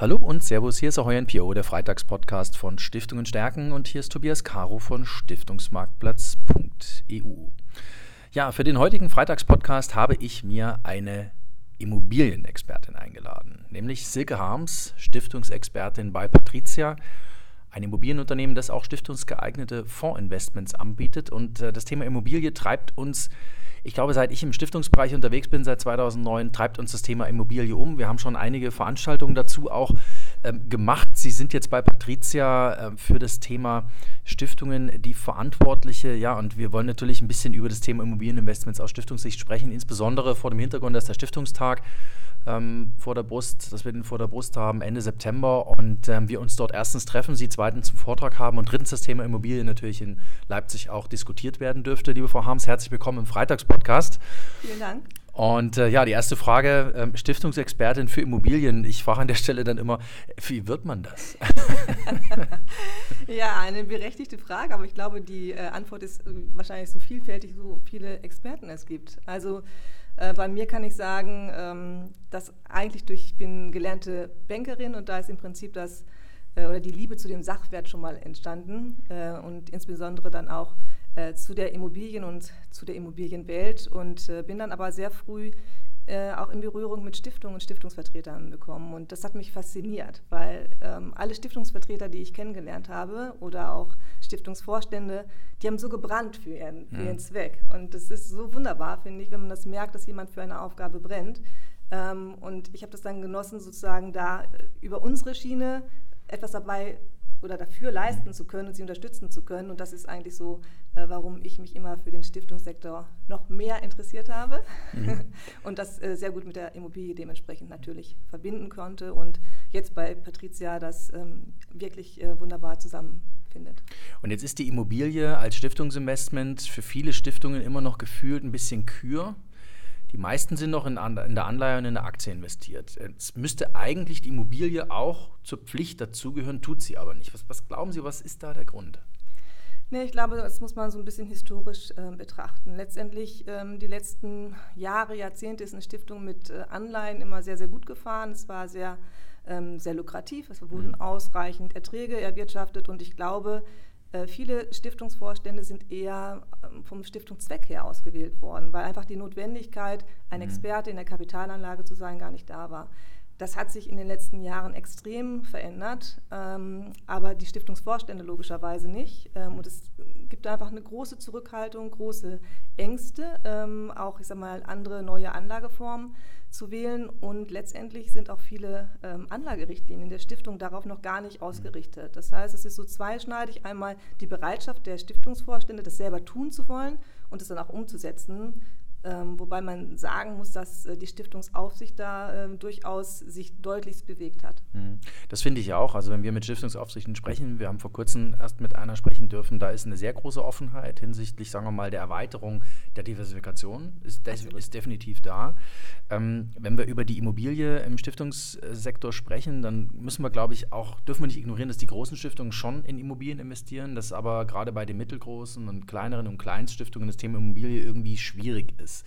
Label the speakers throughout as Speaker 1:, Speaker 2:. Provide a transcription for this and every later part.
Speaker 1: Hallo und Servus, hier ist Ahoy NPO, der Freitagspodcast von Stiftungen stärken und hier ist Tobias Caro von Stiftungsmarktplatz.eu. Ja, für den heutigen Freitagspodcast habe ich mir eine Immobilienexpertin eingeladen, nämlich Silke Harms, Stiftungsexpertin bei Patricia, ein Immobilienunternehmen, das auch stiftungsgeeignete Fondsinvestments anbietet. Und äh, das Thema Immobilie treibt uns ich glaube, seit ich im Stiftungsbereich unterwegs bin, seit 2009, treibt uns das Thema Immobilie um. Wir haben schon einige Veranstaltungen dazu auch ähm, gemacht. Sie sind jetzt bei Patricia äh, für das Thema Stiftungen die Verantwortliche. Ja, und wir wollen natürlich ein bisschen über das Thema Immobilieninvestments aus Stiftungssicht sprechen, insbesondere vor dem Hintergrund, dass der Stiftungstag ähm, vor der Brust, dass wir den vor der Brust haben Ende September und ähm, wir uns dort erstens treffen, Sie zweitens zum Vortrag haben und drittens das Thema Immobilien natürlich in Leipzig auch diskutiert werden dürfte. Liebe Frau Harms, herzlich willkommen im Freitagspodcast.
Speaker 2: Vielen Dank.
Speaker 1: Und äh, ja, die erste Frage, ähm, Stiftungsexpertin für Immobilien. Ich frage an der Stelle dann immer, wie wird man das?
Speaker 2: ja, eine berechtigte Frage, aber ich glaube, die äh, Antwort ist äh, wahrscheinlich so vielfältig, so viele Experten es gibt. Also äh, bei mir kann ich sagen, ähm, dass eigentlich durch, ich bin gelernte Bankerin und da ist im Prinzip das äh, oder die Liebe zu dem Sachwert schon mal entstanden und insbesondere dann auch äh, zu der Immobilien und zu der Immobilienwelt und äh, bin dann aber sehr früh äh, auch in Berührung mit Stiftungen und Stiftungsvertretern bekommen. Und das hat mich fasziniert, weil ähm, alle Stiftungsvertreter, die ich kennengelernt habe oder auch Stiftungsvorstände, die haben so gebrannt für ihren, für ihren mhm. Zweck. Und das ist so wunderbar, finde ich, wenn man das merkt, dass jemand für eine Aufgabe brennt. Ähm, und ich habe das dann genossen, sozusagen da äh, über unsere Schiene etwas dabei oder dafür leisten zu können und sie unterstützen zu können. Und das ist eigentlich so, äh, warum ich mich immer für den Stiftungssektor noch mehr interessiert habe mhm. und das äh, sehr gut mit der Immobilie dementsprechend natürlich verbinden konnte und jetzt bei Patricia das ähm, wirklich äh, wunderbar zusammenfindet.
Speaker 1: Und jetzt ist die Immobilie als Stiftungsinvestment für viele Stiftungen immer noch gefühlt ein bisschen kür. Die meisten sind noch in, in der Anleihe und in der Aktie investiert. Jetzt müsste eigentlich die Immobilie auch zur Pflicht dazugehören, tut sie aber nicht. Was, was glauben Sie, was ist da der Grund?
Speaker 2: Nee, ich glaube, das muss man so ein bisschen historisch äh, betrachten. Letztendlich ähm, die letzten Jahre, Jahrzehnte ist eine Stiftung mit äh, Anleihen immer sehr, sehr gut gefahren. Es war sehr, ähm, sehr lukrativ. Es wurden mhm. ausreichend Erträge erwirtschaftet und ich glaube, viele Stiftungsvorstände sind eher ähm, vom Stiftungszweck her ausgewählt worden, weil einfach die Notwendigkeit, ein mhm. Experte in der Kapitalanlage zu sein, gar nicht da war. Das hat sich in den letzten Jahren extrem verändert, ähm, aber die Stiftungsvorstände logischerweise nicht. Ähm, und es gibt einfach eine große Zurückhaltung, große Ängste, ähm, auch ich sag mal andere neue Anlageformen zu wählen. Und letztendlich sind auch viele ähm, Anlagerichtlinien der Stiftung darauf noch gar nicht ausgerichtet. Das heißt, es ist so zweischneidig. Einmal die Bereitschaft der Stiftungsvorstände, das selber tun zu wollen und es dann auch umzusetzen. Ähm, wobei man sagen muss, dass äh, die Stiftungsaufsicht da äh, durchaus sich deutlichst bewegt hat.
Speaker 1: Mhm. Das finde ich auch. Also wenn wir mit Stiftungsaufsichten sprechen, wir haben vor kurzem erst mit einer sprechen dürfen, da ist eine sehr große Offenheit hinsichtlich, sagen wir mal, der Erweiterung der Diversifikation, ist, de ist definitiv da. Ähm, wenn wir über die Immobilie im Stiftungssektor sprechen, dann müssen wir, glaube ich, auch, dürfen wir nicht ignorieren, dass die großen Stiftungen schon in Immobilien investieren, dass aber gerade bei den mittelgroßen und kleineren und Kleinststiftungen das Thema Immobilie irgendwie schwierig ist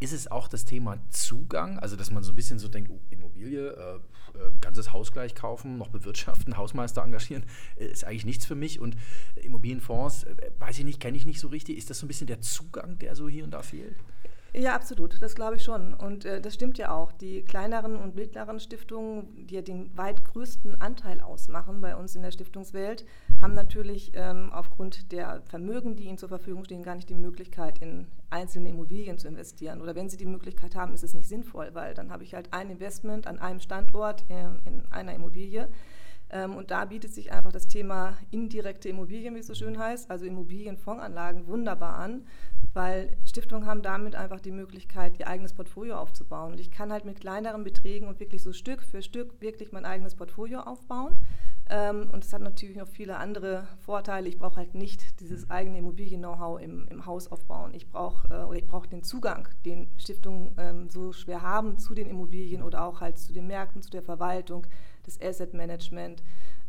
Speaker 1: ist. Es auch das Thema Zugang, also dass man so ein bisschen so denkt, oh, Immobilie, äh, äh, ganzes Haus gleich kaufen, noch bewirtschaften, Hausmeister engagieren, äh, ist eigentlich nichts für mich und Immobilienfonds, äh, weiß ich nicht, kenne ich nicht so richtig. Ist das so ein bisschen der Zugang, der so hier und da fehlt?
Speaker 2: Ja, absolut, das glaube ich schon. Und äh, das stimmt ja auch. Die kleineren und mittleren Stiftungen, die ja den weit größten Anteil ausmachen bei uns in der Stiftungswelt, haben natürlich ähm, aufgrund der Vermögen, die ihnen zur Verfügung stehen, gar nicht die Möglichkeit, in einzelne Immobilien zu investieren. Oder wenn sie die Möglichkeit haben, ist es nicht sinnvoll, weil dann habe ich halt ein Investment an einem Standort äh, in einer Immobilie. Ähm, und da bietet sich einfach das Thema indirekte Immobilien, wie es so schön heißt, also Immobilienfondsanlagen, wunderbar an weil Stiftungen haben damit einfach die Möglichkeit, ihr eigenes Portfolio aufzubauen. Und ich kann halt mit kleineren Beträgen und wirklich so Stück für Stück wirklich mein eigenes Portfolio aufbauen. Ähm, und es hat natürlich noch viele andere Vorteile. Ich brauche halt nicht dieses eigene Immobilien-Know-how im, im, Haus aufbauen. Ich brauche äh, oder den Zugang, den Stiftungen ähm, so schwer haben zu den Immobilien oder auch halt zu den Märkten, zu der Verwaltung, das Asset Management.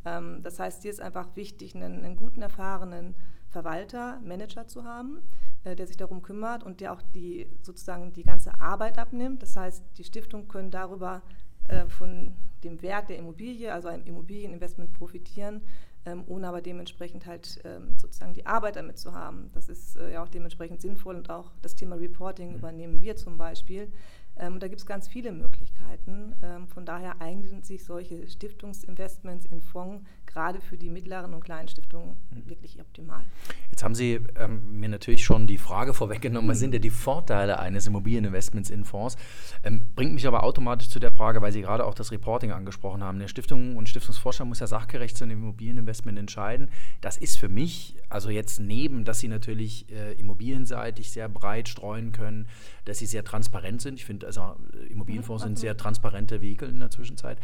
Speaker 2: Ähm, das heißt, hier ist einfach wichtig, einen, einen guten, erfahrenen Verwalter, Manager zu haben, der sich darum kümmert und der auch die sozusagen die ganze Arbeit abnimmt. Das heißt, die Stiftungen können darüber äh, von dem Wert der Immobilie, also einem Immobilieninvestment profitieren, ähm, ohne aber dementsprechend halt ähm, sozusagen die Arbeit damit zu haben. Das ist äh, ja auch dementsprechend sinnvoll und auch das Thema Reporting mhm. übernehmen wir zum Beispiel. Ähm, da gibt es ganz viele Möglichkeiten. Ähm, von daher eignen sich solche Stiftungsinvestments in Fonds gerade für die mittleren und kleinen Stiftungen mhm. wirklich optimal.
Speaker 1: Jetzt haben Sie ähm, mir natürlich schon die Frage vorweggenommen, was sind denn die Vorteile eines Immobilieninvestments in Fonds? Ähm, bringt mich aber automatisch zu der Frage, weil Sie gerade auch das Reporting angesprochen haben. Der Stiftung und Stiftungsvorstand muss ja sachgerecht zu einem Immobilieninvestment entscheiden. Das ist für mich, also jetzt neben, dass Sie natürlich äh, immobilienseitig sehr breit streuen können, dass Sie sehr transparent sind. Ich finde, also äh, Immobilienfonds sind sehr transparente Vehikel in der Zwischenzeit.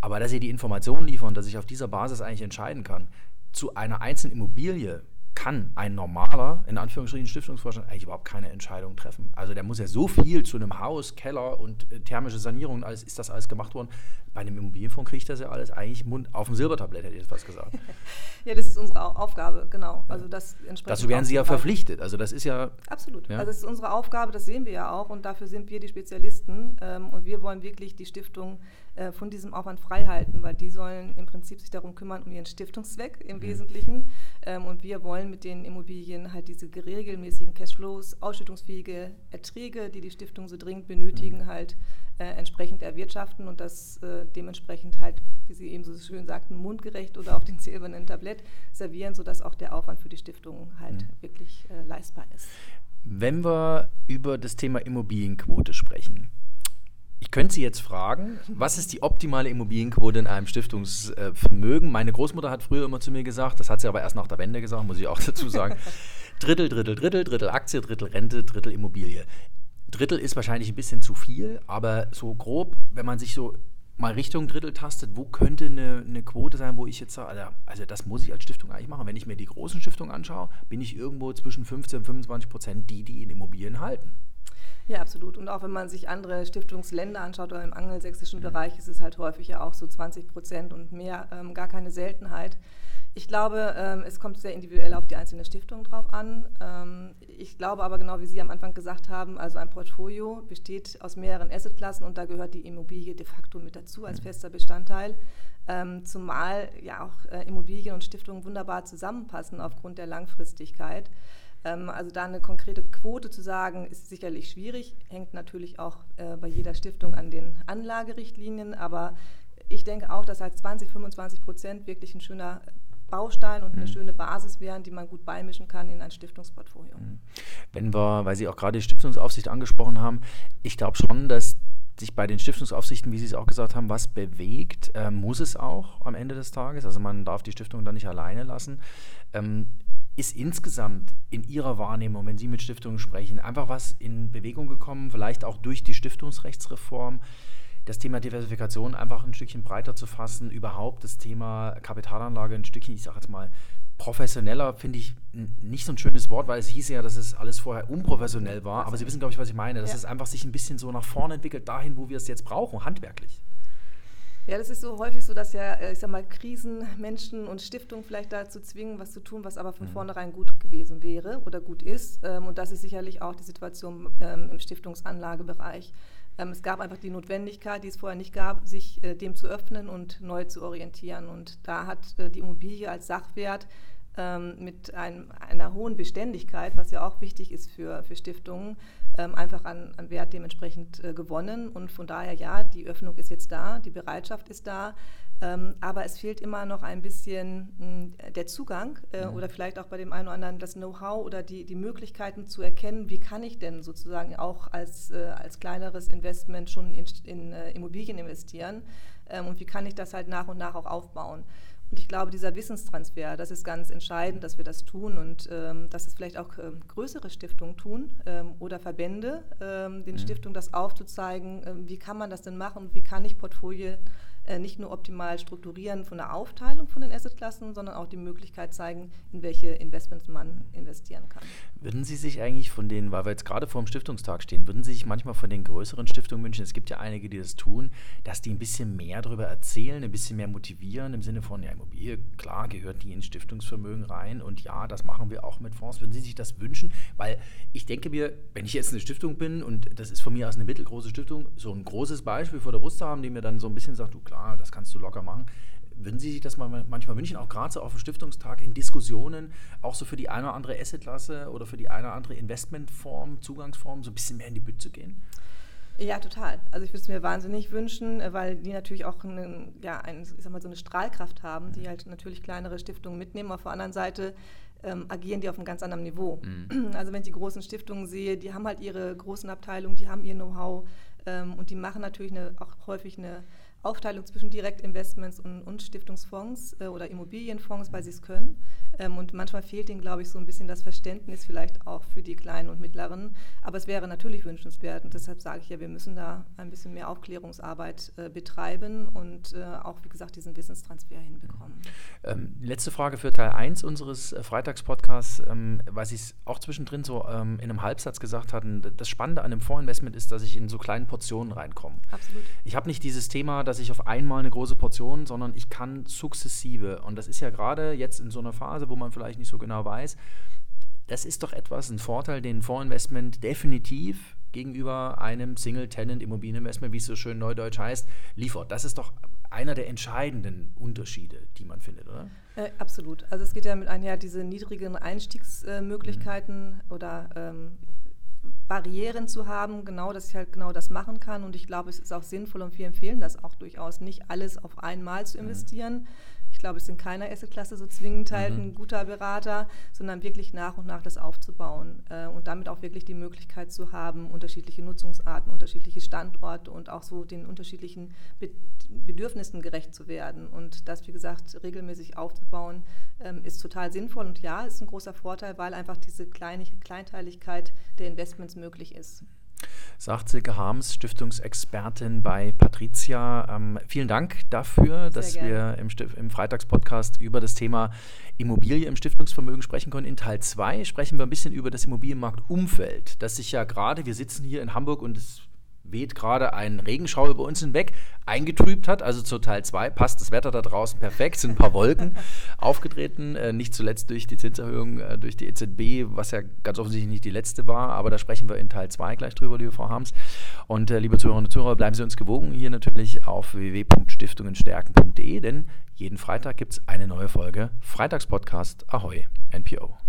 Speaker 1: Aber dass Sie die Informationen liefern, dass ich auf dieser Basis eigentlich entscheiden kann, zu einer einzelnen Immobilie kann ein normaler, in Anführungsstrichen Stiftungsvorstand, eigentlich überhaupt keine Entscheidung treffen. Also der muss ja so viel zu einem Haus, Keller und äh, thermische Sanierung und alles, ist das alles gemacht worden. Bei einem Immobilienfonds kriegt das ja alles eigentlich Mund auf dem Silbertablett, hätte ich jetzt fast gesagt.
Speaker 2: ja, das ist unsere Aufgabe, genau. Also das
Speaker 1: Dazu werden Sie ja verpflichtet. Also das ist ja.
Speaker 2: Absolut. Ja. Also das ist unsere Aufgabe, das sehen wir ja auch und dafür sind wir die Spezialisten ähm, und wir wollen wirklich die Stiftung äh, von diesem Aufwand frei halten, weil die sollen im Prinzip sich darum kümmern, um ihren Stiftungszweck im mhm. Wesentlichen. Ähm, und wir wollen mit den Immobilien halt diese regelmäßigen Cashflows, ausschüttungsfähige Erträge, die die Stiftung so dringend benötigen, mhm. halt äh, entsprechend erwirtschaften und das äh, dementsprechend halt, wie Sie eben so schön sagten, mundgerecht oder auf dem silbernen Tablett servieren, sodass auch der Aufwand für die Stiftung halt mhm. wirklich äh, leistbar ist.
Speaker 1: Wenn wir über das Thema Immobilienquote sprechen, könnte Sie jetzt fragen, was ist die optimale Immobilienquote in einem Stiftungsvermögen? Meine Großmutter hat früher immer zu mir gesagt, das hat sie aber erst nach der Wende gesagt, muss ich auch dazu sagen. Drittel, Drittel, Drittel, Drittel Aktie, Drittel Rente, Drittel Immobilie. Drittel ist wahrscheinlich ein bisschen zu viel, aber so grob, wenn man sich so mal Richtung Drittel tastet, wo könnte eine, eine Quote sein, wo ich jetzt sage, also, also das muss ich als Stiftung eigentlich machen. Wenn ich mir die großen Stiftungen anschaue, bin ich irgendwo zwischen 15 und 25 Prozent die, die in Immobilien halten.
Speaker 2: Ja, absolut. Und auch wenn man sich andere Stiftungsländer anschaut oder im angelsächsischen mhm. Bereich, ist es halt häufig ja auch so 20 Prozent und mehr, ähm, gar keine Seltenheit. Ich glaube, ähm, es kommt sehr individuell auf die einzelne Stiftung drauf an. Ähm, ich glaube aber genau, wie Sie am Anfang gesagt haben, also ein Portfolio besteht aus mehreren Assetklassen und da gehört die Immobilie de facto mit dazu als mhm. fester Bestandteil. Ähm, zumal ja auch äh, Immobilien und Stiftungen wunderbar zusammenpassen aufgrund der Langfristigkeit. Ähm, also da eine konkrete Quote zu sagen, ist sicherlich schwierig, hängt natürlich auch äh, bei jeder Stiftung an den Anlagerichtlinien, aber ich denke auch, dass halt 20, 25 Prozent wirklich ein schöner Baustein und eine mhm. schöne Basis wären, die man gut beimischen kann in ein Stiftungsportfolio. Mhm.
Speaker 1: Wenn wir, weil Sie auch gerade die Stiftungsaufsicht angesprochen haben, ich glaube schon, dass sich bei den Stiftungsaufsichten, wie Sie es auch gesagt haben, was bewegt, äh, muss es auch am Ende des Tages. Also man darf die Stiftung dann nicht alleine lassen. Ähm, ist insgesamt in Ihrer Wahrnehmung, wenn Sie mit Stiftungen sprechen, einfach was in Bewegung gekommen, vielleicht auch durch die Stiftungsrechtsreform, das Thema Diversifikation einfach ein Stückchen breiter zu fassen, überhaupt das Thema Kapitalanlage ein Stückchen, ich sage jetzt mal, professioneller finde ich nicht so ein schönes Wort, weil es hieß ja, dass es alles vorher unprofessionell war, aber Sie wissen, glaube ich, was ich meine, dass ja. es einfach sich ein bisschen so nach vorne entwickelt, dahin, wo wir es jetzt brauchen, handwerklich.
Speaker 2: Ja, das ist so häufig so, dass ja, äh, ich sag mal, Krisen Menschen und Stiftungen vielleicht dazu zwingen, was zu tun, was aber von mhm. vornherein gut gewesen wäre oder gut ist. Ähm, und das ist sicherlich auch die Situation ähm, im Stiftungsanlagebereich. Ähm, es gab einfach die Notwendigkeit, die es vorher nicht gab, sich äh, dem zu öffnen und neu zu orientieren. Und da hat äh, die Immobilie als Sachwert mit einem, einer hohen Beständigkeit, was ja auch wichtig ist für, für Stiftungen, ähm, einfach an, an, Wert dementsprechend äh, gewonnen. Und von daher, ja, die Öffnung ist jetzt da, die Bereitschaft ist da, ähm, aber es fehlt immer noch ein bisschen mh, hm, der Zugang äh, mhm. oder vielleicht auch bei dem einen oder anderen das Know-how oder die, die Möglichkeiten zu erkennen, wie kann ich denn sozusagen auch als, äh, als kleineres Investment schon in, in äh, Immobilien investieren ähm, und wie kann ich das halt nach und nach auch aufbauen. Und ich glaube, dieser Wissenstransfer, das ist ganz entscheidend, dass wir das tun und ähm, dass es vielleicht auch ähm, größere Stiftungen tun ähm, oder Verbände, ähm, den mhm. Stiftungen das aufzuzeigen, ähm, wie kann man das denn machen wie kann ich Portfolio äh, nicht nur optimal strukturieren von der Aufteilung von den Assetklassen, sondern auch die Möglichkeit zeigen, in welche Investments man investieren kann.
Speaker 1: Würden Sie sich eigentlich von den, weil wir jetzt gerade vor dem Stiftungstag stehen, würden Sie sich manchmal von den größeren Stiftungen wünschen, es gibt ja einige, die das tun, dass die ein bisschen mehr darüber erzählen, ein bisschen mehr motivieren, im Sinne von, ja, Immobilie, klar, gehört die ins Stiftungsvermögen rein und ja, das machen wir auch mit Fonds. Würden Sie sich das wünschen? Weil ich denke mir, wenn ich jetzt eine Stiftung bin und das ist von mir aus eine mittelgroße Stiftung, so ein großes Beispiel vor der Brust haben, die mir dann so ein bisschen sagt, du klar, das kannst du locker machen. Würden Sie sich das mal manchmal wünschen, auch gerade so auf dem Stiftungstag in Diskussionen, auch so für die eine oder andere Assetklasse oder für die eine oder andere Investmentform, Zugangsform, so ein bisschen mehr in die Bütt zu gehen?
Speaker 2: Ja, total. Also ich würde es mir wahnsinnig wünschen, äh, weil die natürlich auch eine, ja, ein, ich sag mal, so eine Strahlkraft haben, die halt natürlich kleinere Stiftungen mitnehmen. Auf der anderen Seite ähm, agieren die auf einem ganz anderen Niveau. Mhm. Also wenn ich die großen Stiftungen sehe, die haben halt ihre großen Abteilungen, die haben ihr Know-how ähm, und die machen natürlich eine, auch häufig eine Aufteilung zwischen Direktinvestments und, und Stiftungsfonds äh, oder Immobilienfonds, weil sie es können. Ähm, und manchmal fehlt ihnen, glaube ich, so ein bisschen das Verständnis vielleicht auch für die kleinen und mittleren. Aber es wäre natürlich wünschenswert und deshalb sage ich ja, wir müssen da ein bisschen mehr Aufklärungsarbeit äh, betreiben und äh, auch, wie gesagt, diesen Wissenstransfer hinbekommen.
Speaker 1: Ähm, letzte Frage für Teil 1 unseres äh, Freitagspodcasts, ähm, weil Sie es auch zwischendrin so ähm, in einem Halbsatz gesagt hatten. Das Spannende an einem Vorinvestment ist, dass ich in so kleinen Portionen reinkomme. Absolut. Ich habe nicht dieses Thema, dass ich auf einmal eine große Portion, sondern ich kann sukzessive. Und das ist ja gerade jetzt in so einer Phase, wo man vielleicht nicht so genau weiß, das ist doch etwas, ein Vorteil, den Vorinvestment definitiv gegenüber einem Single-Tenant-Immobilieninvestment, wie es so schön neudeutsch heißt, liefert. Das ist doch einer der entscheidenden Unterschiede, die man findet, oder?
Speaker 2: Äh, absolut. Also es geht ja mit einher diese niedrigen Einstiegsmöglichkeiten mhm. oder ähm, Barrieren zu haben, genau, dass ich halt genau das machen kann. Und ich glaube, es ist auch sinnvoll und wir empfehlen das auch durchaus, nicht alles auf einmal zu mhm. investieren. Mhm glaube, es sind keiner Assetklasse so zwingend halt mhm. ein guter Berater, sondern wirklich nach und nach das aufzubauen äh, und damit auch wirklich die Möglichkeit zu haben, unterschiedliche Nutzungsarten, unterschiedliche Standorte und auch so den unterschiedlichen Be Bedürfnissen gerecht zu werden. Und das, wie gesagt, regelmäßig aufzubauen, ähm, ist total sinnvoll und ja, ist ein großer Vorteil, weil einfach diese Kleinig Kleinteiligkeit der Investments möglich ist
Speaker 1: sagt Silke Harms, Stiftungsexpertin bei Patricia. Ähm, vielen Dank dafür, Sehr dass gerne. wir im, im Freitagspodcast über das Thema Immobilie im Stiftungsvermögen sprechen können. In Teil 2 sprechen wir ein bisschen über das Immobilienmarktumfeld, das sich ja gerade, wir sitzen hier in Hamburg und es weht gerade ein Regenschauer über uns hinweg, eingetrübt hat. Also zu Teil 2 passt das Wetter da draußen perfekt, sind ein paar Wolken aufgetreten, äh, nicht zuletzt durch die Zinserhöhung äh, durch die EZB, was ja ganz offensichtlich nicht die letzte war, aber da sprechen wir in Teil 2 gleich drüber, liebe Frau Harms. Und äh, liebe Zuhörerinnen und Zuhörer, bleiben Sie uns gewogen hier natürlich auf www.stiftungenstärken.de, denn jeden Freitag gibt es eine neue Folge Freitagspodcast Ahoy NPO.